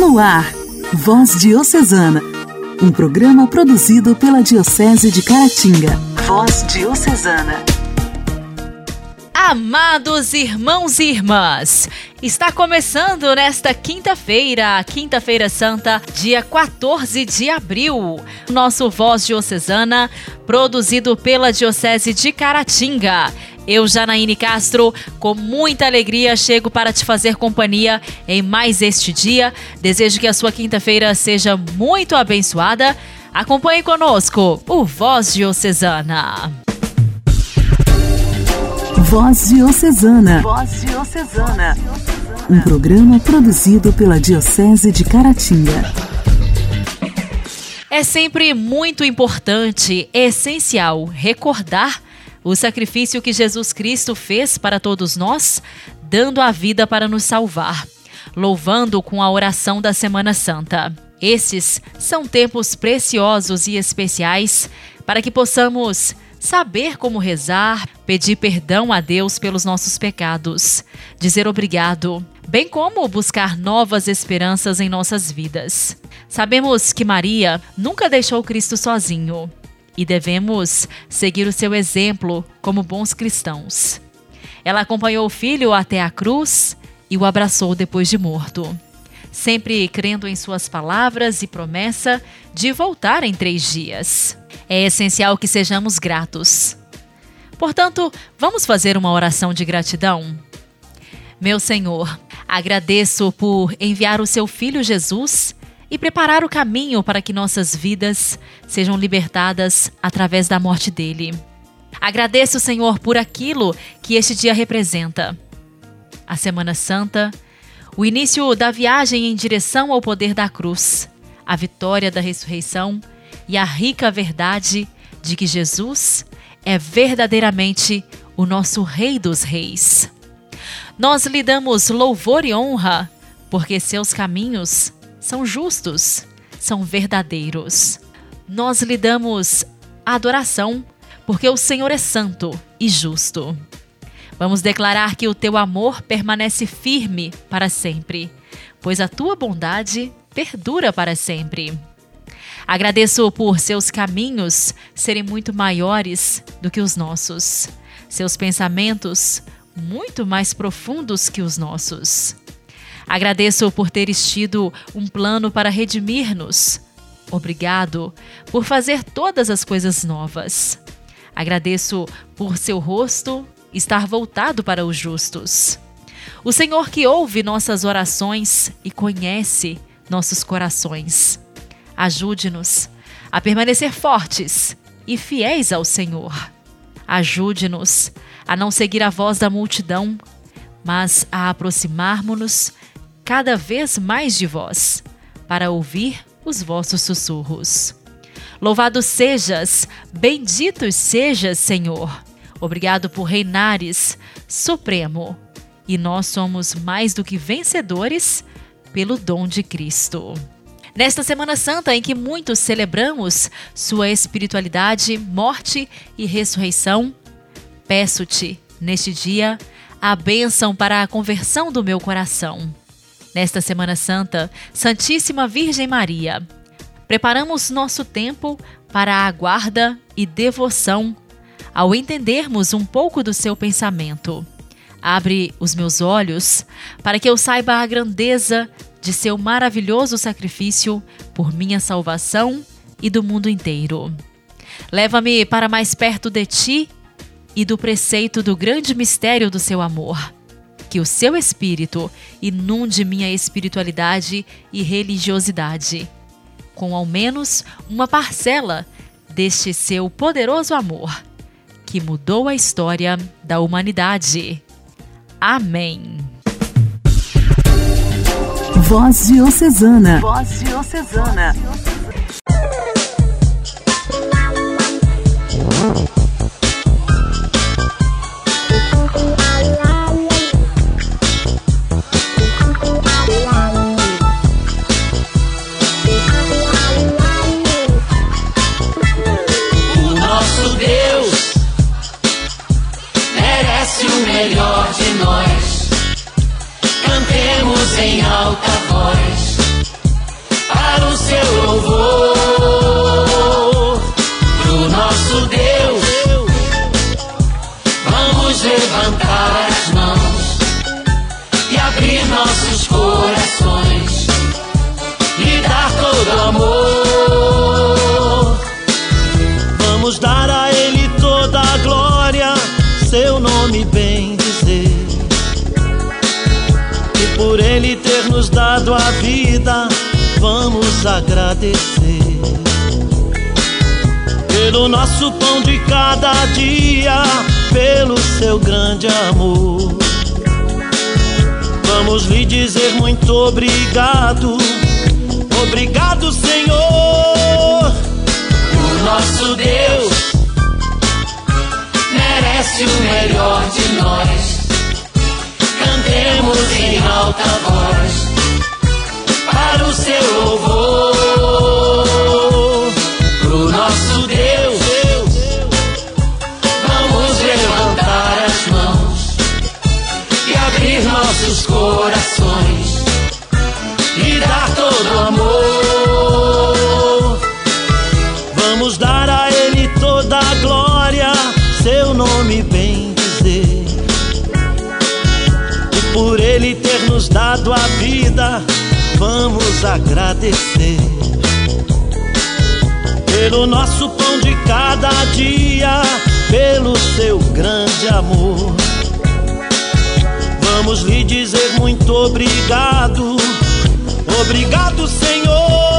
No ar, Voz Diocesana, um programa produzido pela Diocese de Caratinga. Voz Diocesana. Amados irmãos e irmãs, está começando nesta quinta-feira, Quinta-feira Santa, dia 14 de abril, nosso Voz Diocesana, produzido pela Diocese de Caratinga. Eu, Janaíne Castro, com muita alegria chego para te fazer companhia em mais este dia. Desejo que a sua quinta-feira seja muito abençoada. Acompanhe conosco o Voz Diocesana. Voz Diocesana. Voz Diocesana. Um programa produzido pela Diocese de Caratinga. É sempre muito importante, essencial, recordar o sacrifício que Jesus Cristo fez para todos nós, dando a vida para nos salvar, louvando com a oração da Semana Santa. Esses são tempos preciosos e especiais para que possamos saber como rezar, pedir perdão a Deus pelos nossos pecados, dizer obrigado, bem como buscar novas esperanças em nossas vidas. Sabemos que Maria nunca deixou Cristo sozinho e devemos seguir o seu exemplo como bons cristãos. Ela acompanhou o filho até a cruz e o abraçou depois de morto, sempre crendo em suas palavras e promessa de voltar em três dias. É essencial que sejamos gratos. Portanto, vamos fazer uma oração de gratidão? Meu Senhor, agradeço por enviar o seu filho Jesus e preparar o caminho para que nossas vidas sejam libertadas através da morte dele. Agradeço, Senhor, por aquilo que este dia representa. A Semana Santa, o início da viagem em direção ao poder da cruz, a vitória da ressurreição e a rica verdade de que Jesus é verdadeiramente o nosso Rei dos Reis. Nós lhe damos louvor e honra, porque seus caminhos são justos, são verdadeiros. Nós lhe damos adoração, porque o Senhor é santo e justo. Vamos declarar que o teu amor permanece firme para sempre, pois a tua bondade perdura para sempre. Agradeço por seus caminhos serem muito maiores do que os nossos, seus pensamentos muito mais profundos que os nossos. Agradeço por teres tido um plano para redimir-nos. Obrigado por fazer todas as coisas novas. Agradeço por seu rosto estar voltado para os justos. O Senhor que ouve nossas orações e conhece nossos corações. Ajude-nos a permanecer fortes e fiéis ao Senhor. Ajude-nos a não seguir a voz da multidão, mas a aproximarmos-nos cada vez mais de vós, para ouvir os vossos sussurros. Louvado sejas, bendito sejas, Senhor. Obrigado por reinares, Supremo. E nós somos mais do que vencedores pelo dom de Cristo. Nesta Semana Santa, em que muitos celebramos Sua espiritualidade, morte e ressurreição, peço-te, neste dia, a bênção para a conversão do meu coração Nesta Semana Santa, Santíssima Virgem Maria, preparamos nosso tempo para a guarda e devoção ao entendermos um pouco do seu pensamento. Abre os meus olhos para que eu saiba a grandeza de seu maravilhoso sacrifício por minha salvação e do mundo inteiro. Leva-me para mais perto de ti e do preceito do grande mistério do seu amor que o seu espírito inunde minha espiritualidade e religiosidade, com ao menos uma parcela deste seu poderoso amor, que mudou a história da humanidade. Amém. Voz Diocesana. Voz Diocesana. Dia, pelo seu grande amor. Vamos lhe dizer muito obrigado, obrigado, Senhor. O nosso Deus merece o melhor de nós. Cantemos em alta voz para o seu louvor. Pro nosso Deus, corações e dar todo amor. Vamos dar a Ele toda a glória, seu nome bem dizer. E por Ele ter nos dado a vida, vamos agradecer. Pelo nosso pão de cada dia, pelo seu grande amor. Vamos lhe dizer muito obrigado, obrigado, Senhor.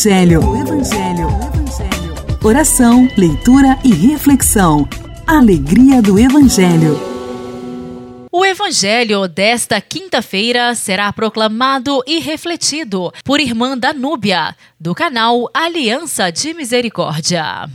Evangelho. O Evangelho. Oração, leitura e reflexão. Alegria do Evangelho. O evangelho desta quinta-feira será proclamado e refletido por irmã Danúbia, do canal Aliança de Misericórdia.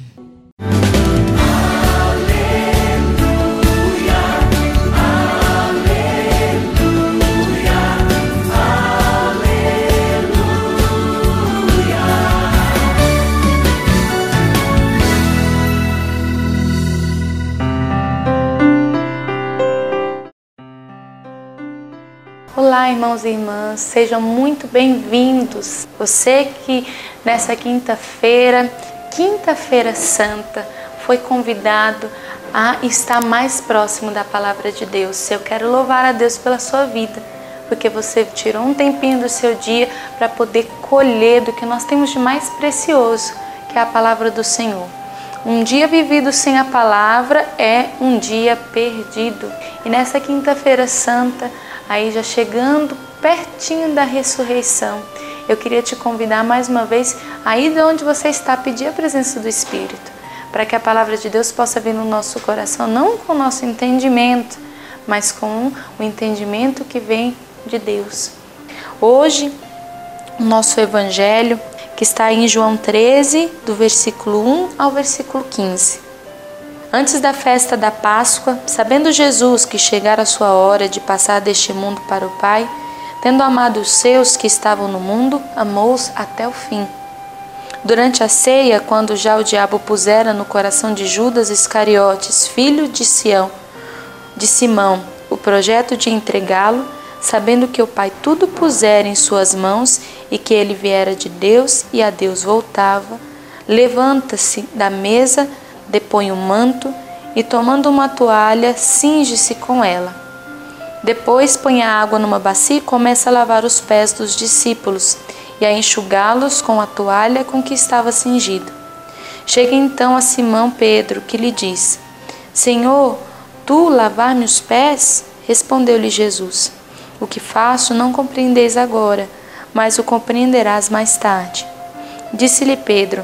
Olá, irmãos e irmãs, sejam muito bem-vindos. Você que nessa quinta-feira, quinta-feira santa, foi convidado a estar mais próximo da palavra de Deus. Eu quero louvar a Deus pela sua vida, porque você tirou um tempinho do seu dia para poder colher do que nós temos de mais precioso, que é a palavra do Senhor. Um dia vivido sem a palavra é um dia perdido. E nessa quinta-feira santa, aí já chegando pertinho da ressurreição, eu queria te convidar mais uma vez a ir de onde você está, pedir a presença do Espírito, para que a palavra de Deus possa vir no nosso coração, não com o nosso entendimento, mas com o entendimento que vem de Deus. Hoje, o nosso evangelho, que está em João 13, do versículo 1 ao versículo 15. Antes da festa da Páscoa, sabendo Jesus que chegara a sua hora de passar deste mundo para o Pai, tendo amado os seus que estavam no mundo, amou-os até o fim. Durante a ceia, quando já o diabo pusera no coração de Judas Iscariotes, filho de Sião, de Simão, o projeto de entregá-lo, sabendo que o Pai tudo pusera em suas mãos e que ele viera de Deus e a Deus voltava, levanta-se da mesa, depõe o manto e, tomando uma toalha, cinge-se com ela. Depois põe a água numa bacia e começa a lavar os pés dos discípulos e a enxugá-los com a toalha com que estava cingido. Chega então a Simão Pedro, que lhe diz: Senhor, tu lavar-me os pés? Respondeu-lhe Jesus: O que faço não compreendeis agora, mas o compreenderás mais tarde. Disse-lhe Pedro: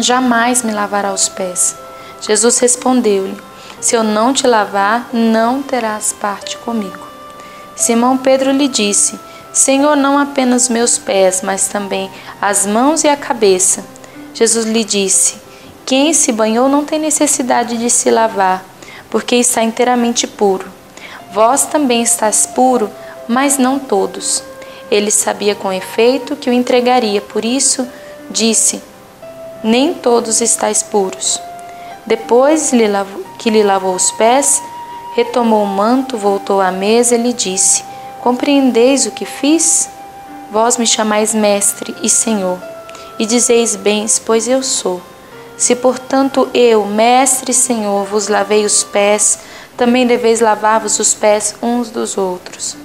Jamais me lavará os pés. Jesus respondeu-lhe: Se eu não te lavar, não terás parte comigo. Simão Pedro lhe disse: Senhor, não apenas meus pés, mas também as mãos e a cabeça. Jesus lhe disse: Quem se banhou não tem necessidade de se lavar, porque está inteiramente puro. Vós também estáis puro, mas não todos. Ele sabia com efeito que o entregaria, por isso disse: Nem todos estáis puros. Depois que lhe lavou os pés, retomou o manto, voltou à mesa e lhe disse: Compreendeis o que fiz? Vós me chamais mestre e senhor, e dizeis bens, pois eu sou. Se, portanto, eu, mestre e senhor, vos lavei os pés, também deveis lavar-vos os pés uns dos outros.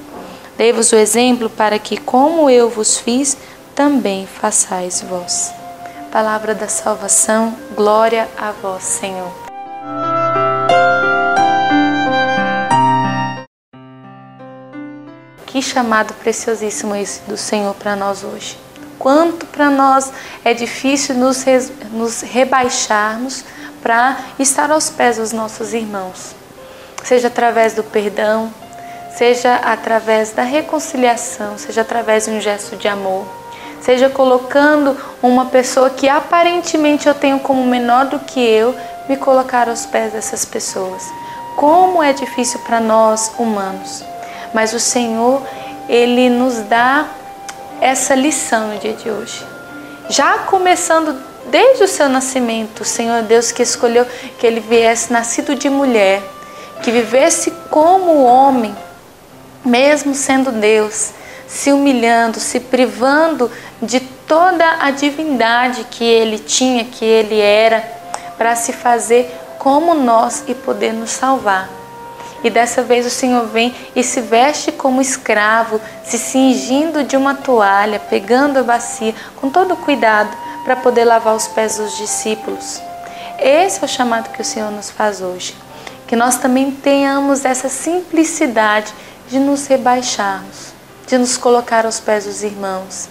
Dei-vos o exemplo para que, como eu vos fiz, também façais vós. Palavra da salvação, glória a vós, Senhor. Que chamado preciosíssimo esse do Senhor para nós hoje. Quanto para nós é difícil nos, re, nos rebaixarmos para estar aos pés dos nossos irmãos, seja através do perdão, seja através da reconciliação, seja através de um gesto de amor, seja colocando uma pessoa que aparentemente eu tenho como menor do que eu, me colocar aos pés dessas pessoas. Como é difícil para nós humanos, mas o Senhor, ele nos dá essa lição no dia de hoje. Já começando desde o seu nascimento, o Senhor Deus que escolheu que ele viesse nascido de mulher, que vivesse como homem, mesmo sendo Deus, se humilhando, se privando de toda a divindade que ele tinha, que ele era, para se fazer como nós e poder nos salvar. E dessa vez o Senhor vem e se veste como escravo, se cingindo de uma toalha, pegando a bacia, com todo cuidado, para poder lavar os pés dos discípulos. Esse é o chamado que o Senhor nos faz hoje. Que nós também tenhamos essa simplicidade de nos rebaixarmos, de nos colocar aos pés dos irmãos,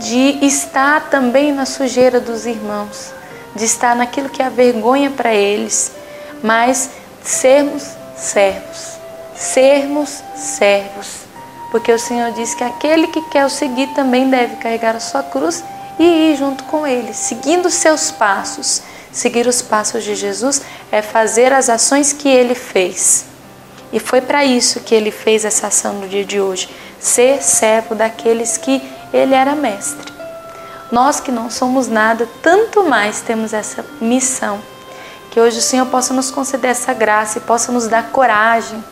de estar também na sujeira dos irmãos, de estar naquilo que é a vergonha para eles, mas sermos servos, sermos servos, porque o Senhor diz que aquele que quer o seguir também deve carregar a sua cruz e ir junto com ele, seguindo seus passos. Seguir os passos de Jesus é fazer as ações que ele fez. E foi para isso que ele fez essa ação no dia de hoje, ser servo daqueles que ele era mestre. Nós que não somos nada, tanto mais temos essa missão. Que hoje o Senhor possa nos conceder essa graça e possa nos dar coragem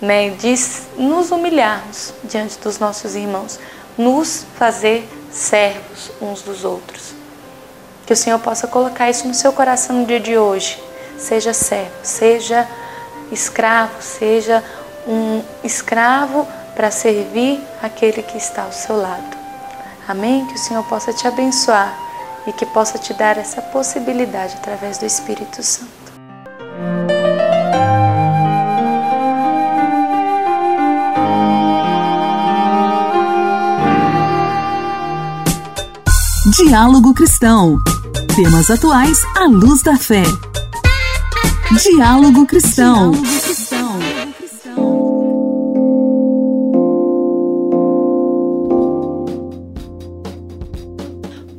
né, de nos humilharmos diante dos nossos irmãos, nos fazer servos uns dos outros. Que o Senhor possa colocar isso no seu coração no dia de hoje. Seja servo, seja escravo, seja um escravo para servir aquele que está ao seu lado. Amém? Que o Senhor possa te abençoar e que possa te dar essa possibilidade através do Espírito Santo. Diálogo Cristão. Temas atuais à luz da fé. Diálogo Cristão.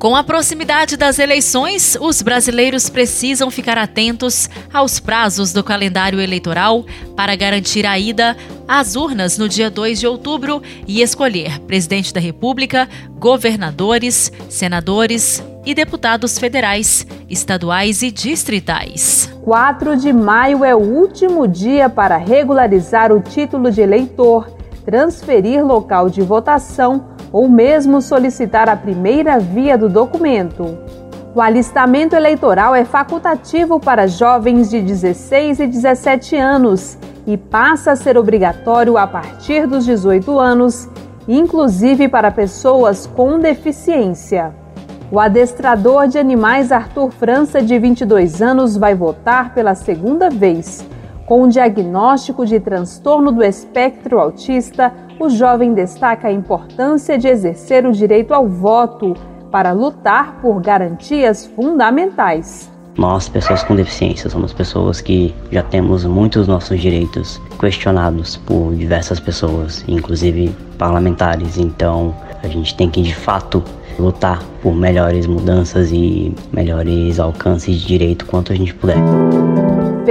Com a proximidade das eleições, os brasileiros precisam ficar atentos aos prazos do calendário eleitoral para garantir a ida às urnas no dia 2 de outubro e escolher presidente da República, governadores, senadores, e deputados federais, estaduais e distritais. 4 de maio é o último dia para regularizar o título de eleitor, transferir local de votação ou mesmo solicitar a primeira via do documento. O alistamento eleitoral é facultativo para jovens de 16 e 17 anos e passa a ser obrigatório a partir dos 18 anos, inclusive para pessoas com deficiência. O adestrador de animais Arthur França, de 22 anos, vai votar pela segunda vez. Com um diagnóstico de transtorno do espectro autista, o jovem destaca a importância de exercer o direito ao voto para lutar por garantias fundamentais. Nós, pessoas com deficiência, somos pessoas que já temos muitos nossos direitos questionados por diversas pessoas, inclusive parlamentares. Então, a gente tem que de fato lutar por melhores mudanças e melhores alcances de direito quanto a gente puder.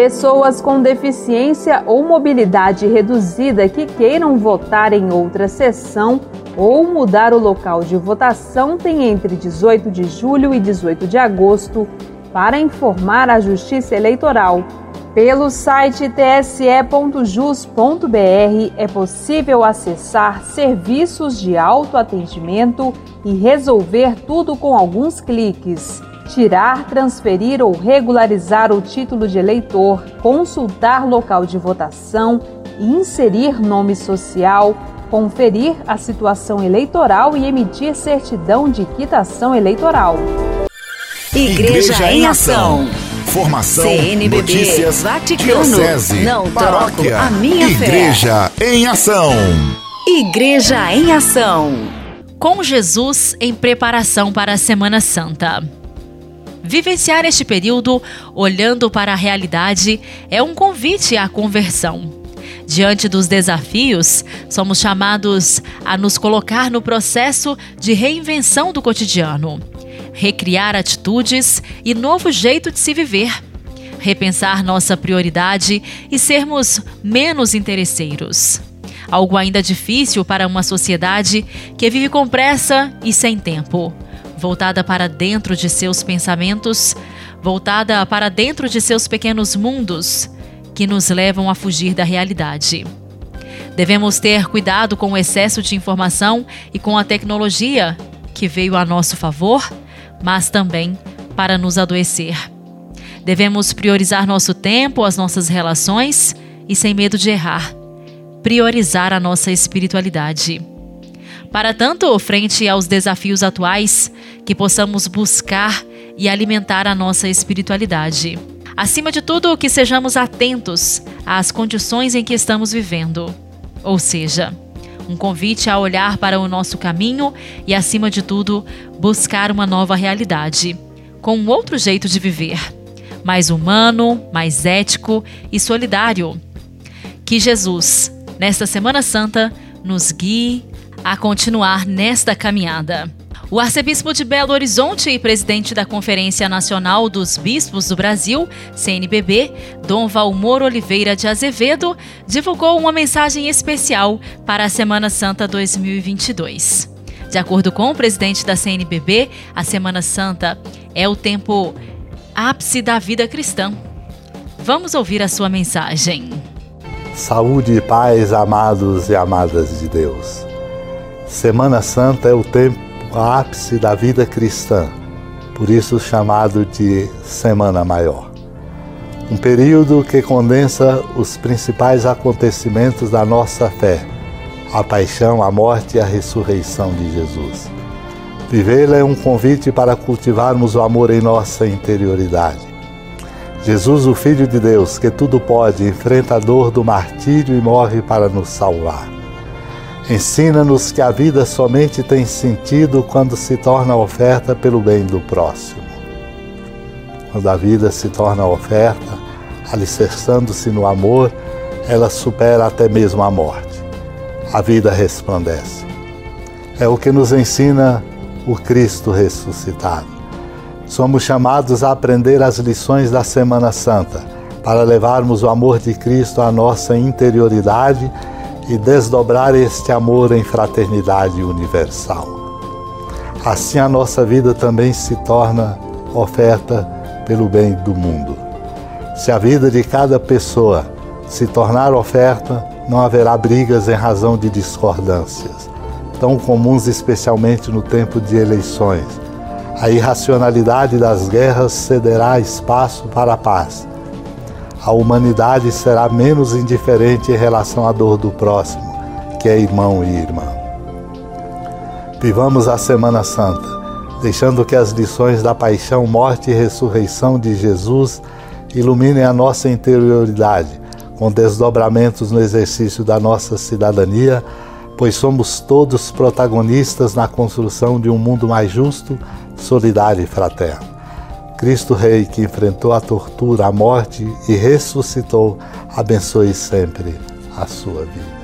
Pessoas com deficiência ou mobilidade reduzida que queiram votar em outra sessão ou mudar o local de votação têm entre 18 de julho e 18 de agosto para informar a Justiça Eleitoral. Pelo site tse.jus.br é possível acessar serviços de autoatendimento e resolver tudo com alguns cliques. Tirar, transferir ou regularizar o título de eleitor, consultar local de votação inserir nome social, conferir a situação eleitoral e emitir certidão de quitação eleitoral. Igreja, Igreja em Ação. Formação, CNBB, notícias, Vaticano, diocese, não paróquia, troco a minha Igreja fé. em Ação. Igreja em Ação. Com Jesus em preparação para a Semana Santa. Vivenciar este período olhando para a realidade é um convite à conversão. Diante dos desafios, somos chamados a nos colocar no processo de reinvenção do cotidiano recriar atitudes e novo jeito de se viver, repensar nossa prioridade e sermos menos interesseiros. Algo ainda difícil para uma sociedade que vive com pressa e sem tempo, voltada para dentro de seus pensamentos, voltada para dentro de seus pequenos mundos que nos levam a fugir da realidade. Devemos ter cuidado com o excesso de informação e com a tecnologia que veio a nosso favor mas também para nos adoecer. Devemos priorizar nosso tempo, as nossas relações e, sem medo de errar, priorizar a nossa espiritualidade. Para tanto, frente aos desafios atuais, que possamos buscar e alimentar a nossa espiritualidade. Acima de tudo, que sejamos atentos às condições em que estamos vivendo. Ou seja, um convite a olhar para o nosso caminho e, acima de tudo, buscar uma nova realidade, com um outro jeito de viver, mais humano, mais ético e solidário. Que Jesus, nesta Semana Santa, nos guie a continuar nesta caminhada. O arcebispo de Belo Horizonte e presidente da Conferência Nacional dos Bispos do Brasil, CNBB, Dom Valmor Oliveira de Azevedo, divulgou uma mensagem especial para a Semana Santa 2022. De acordo com o presidente da CNBB, a Semana Santa é o tempo ápice da vida cristã. Vamos ouvir a sua mensagem. Saúde e paz, amados e amadas de Deus. Semana Santa é o tempo ápice da vida cristã, por isso chamado de Semana Maior. Um período que condensa os principais acontecimentos da nossa fé, a paixão, a morte e a ressurreição de Jesus. Vivê-la é um convite para cultivarmos o amor em nossa interioridade. Jesus, o Filho de Deus, que tudo pode, enfrenta a dor do martírio e morre para nos salvar. Ensina-nos que a vida somente tem sentido quando se torna oferta pelo bem do próximo. Quando a vida se torna oferta, alicerçando-se no amor, ela supera até mesmo a morte. A vida resplandece. É o que nos ensina o Cristo ressuscitado. Somos chamados a aprender as lições da Semana Santa para levarmos o amor de Cristo à nossa interioridade e desdobrar este amor em fraternidade universal. Assim a nossa vida também se torna oferta pelo bem do mundo. Se a vida de cada pessoa se tornar oferta, não haverá brigas em razão de discordâncias, tão comuns especialmente no tempo de eleições. A irracionalidade das guerras cederá espaço para a paz a humanidade será menos indiferente em relação à dor do próximo, que é irmão e irmã. Vivamos a Semana Santa, deixando que as lições da paixão, morte e ressurreição de Jesus iluminem a nossa interioridade, com desdobramentos no exercício da nossa cidadania, pois somos todos protagonistas na construção de um mundo mais justo, solidário e fraterno. Cristo Rei, que enfrentou a tortura, a morte e ressuscitou, abençoe sempre a sua vida.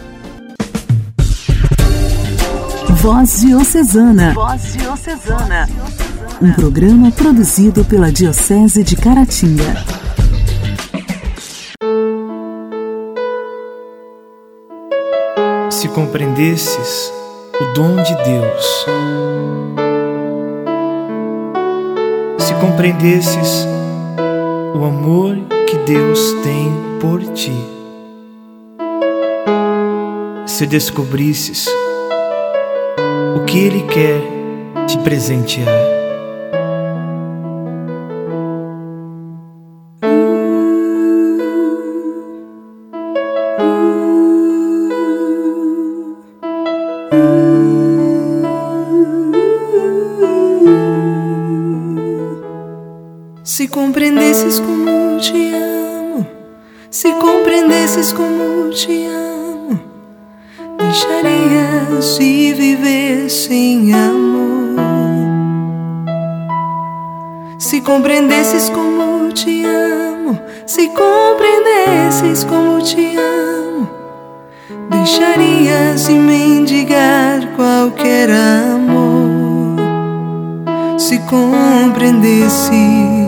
Voz Diocesana. Voz Diocesana. Um programa produzido pela Diocese de Caratinga. Se compreendesses o dom de Deus, se compreendesses o amor que Deus tem por ti, se descobrisses o que Ele quer te presentear. Compreendesses como te amo, se compreendesses como te amo, deixarias de viver sem amor. Se compreendesses como te amo, se compreendesses como te amo, deixarias de mendigar qualquer amor. Se compreendesses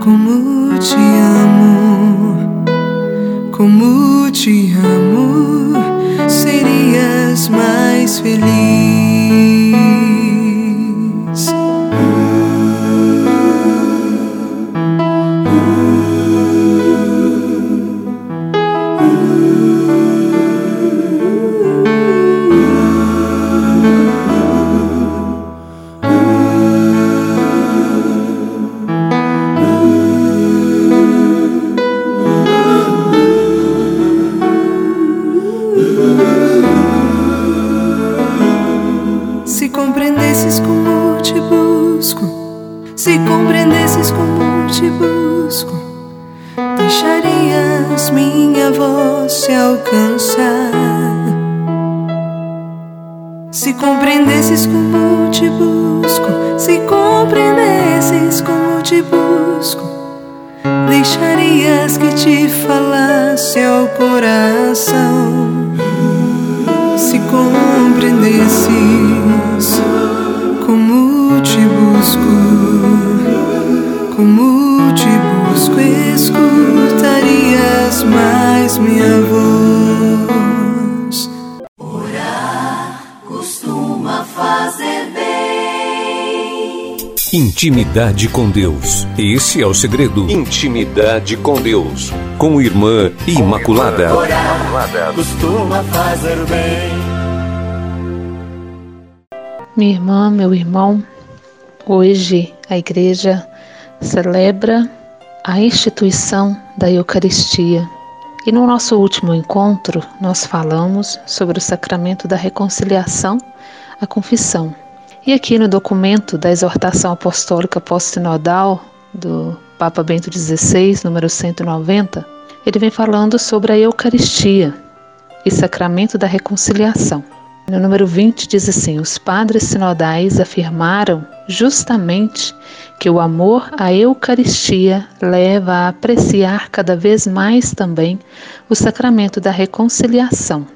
como te amo, como te amo, serias mais feliz. Intimidade com Deus. Esse é o segredo. Intimidade com Deus. Com Irmã Imaculada. Orar costuma fazer bem. Minha irmã, meu irmão, hoje a igreja celebra a instituição da Eucaristia. E no nosso último encontro, nós falamos sobre o sacramento da reconciliação, a confissão. E aqui no documento da exortação apostólica pós-sinodal do Papa Bento XVI, número 190, ele vem falando sobre a Eucaristia e sacramento da reconciliação. No número 20 diz assim: Os padres sinodais afirmaram justamente que o amor à Eucaristia leva a apreciar cada vez mais também o sacramento da reconciliação.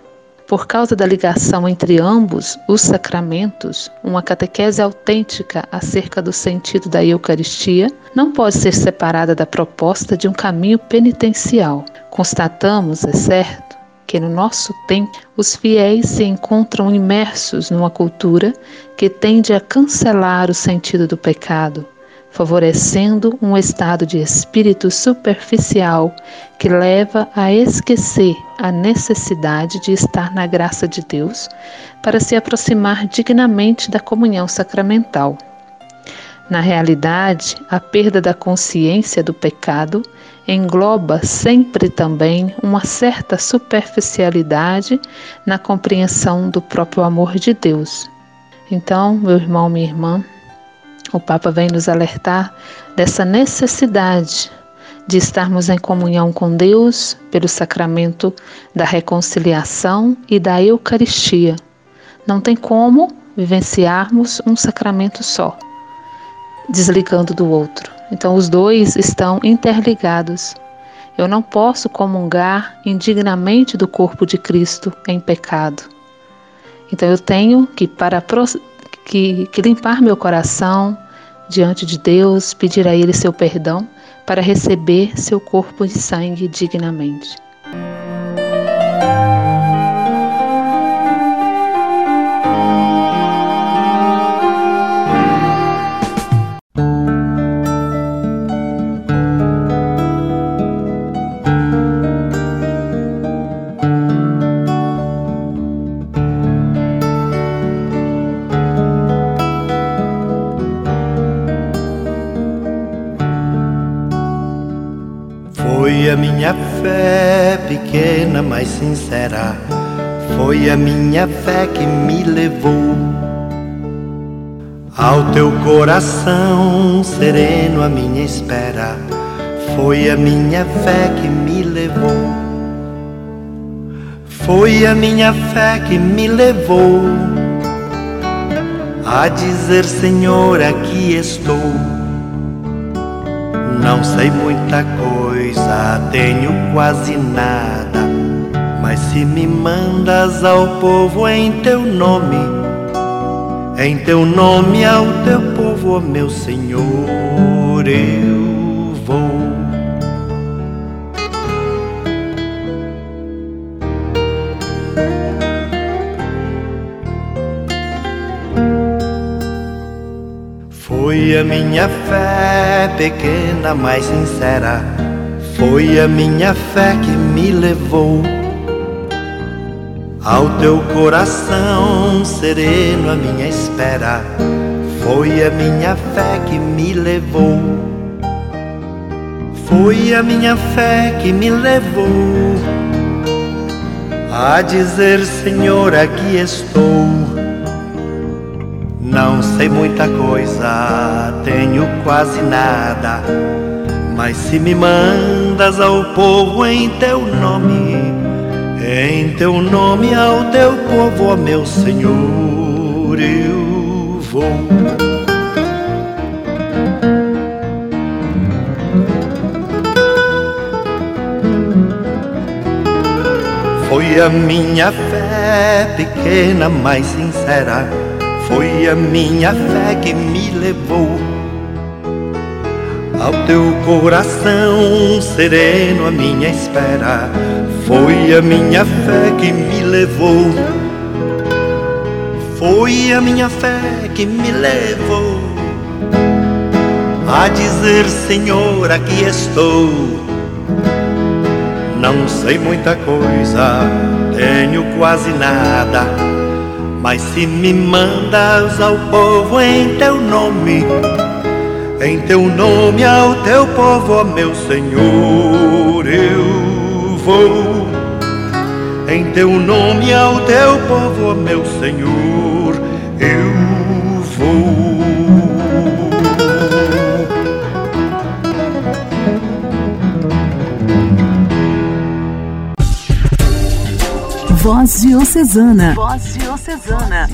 Por causa da ligação entre ambos os sacramentos, uma catequese autêntica acerca do sentido da Eucaristia não pode ser separada da proposta de um caminho penitencial. Constatamos, é certo, que no nosso tempo os fiéis se encontram imersos numa cultura que tende a cancelar o sentido do pecado, favorecendo um estado de espírito superficial que leva a esquecer a necessidade de estar na graça de Deus para se aproximar dignamente da comunhão sacramental. Na realidade, a perda da consciência do pecado engloba sempre também uma certa superficialidade na compreensão do próprio amor de Deus. Então, meu irmão, minha irmã, o Papa vem nos alertar dessa necessidade de estarmos em comunhão com Deus pelo sacramento da reconciliação e da Eucaristia. Não tem como vivenciarmos um sacramento só, desligando do outro. Então, os dois estão interligados. Eu não posso comungar indignamente do corpo de Cristo em pecado. Então, eu tenho que, para que, que limpar meu coração diante de Deus, pedir a Ele seu perdão para receber seu corpo de sangue dignamente. Pequena, mas sincera. Foi a minha fé que me levou ao teu coração sereno, a minha espera. Foi a minha fé que me levou. Foi a minha fé que me levou a dizer: Senhor, aqui estou. Não sei muita coisa, tenho quase nada. Mas se me mandas ao povo em teu nome, em teu nome ao teu povo, meu Senhor, eu vou. Foi a minha fé pequena, mas sincera. Foi a minha fé que me levou ao teu coração sereno. A minha espera foi a minha fé que me levou. Foi a minha fé que me levou a dizer: Senhor, aqui estou não sei muita coisa, tenho quase nada. Mas se me mandas ao povo em teu nome, em teu nome ao teu povo, ó meu Senhor, eu vou. Foi a minha fé pequena, mas sincera foi a minha fé que me levou ao teu coração sereno, a minha espera. Foi a minha fé que me levou. Foi a minha fé que me levou a dizer: Senhor, aqui estou. Não sei muita coisa, tenho quase nada mas se me mandas ao povo em teu nome, em teu nome ao teu povo, ó meu Senhor, eu vou. Em teu nome ao teu povo, ó meu Senhor, eu vou. Voz Diocesana. Voz Diocesana.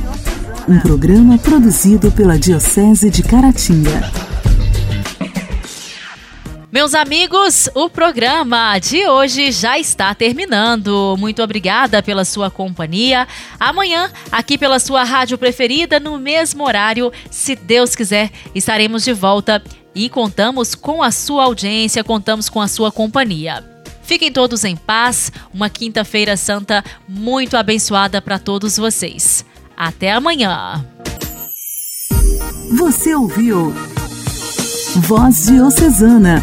Um programa produzido pela Diocese de Caratinga. Meus amigos, o programa de hoje já está terminando. Muito obrigada pela sua companhia. Amanhã, aqui pela sua rádio preferida, no mesmo horário, se Deus quiser, estaremos de volta e contamos com a sua audiência, contamos com a sua companhia. Fiquem todos em paz. Uma quinta-feira santa muito abençoada para todos vocês. Até amanhã. Você ouviu Voz Diocesana,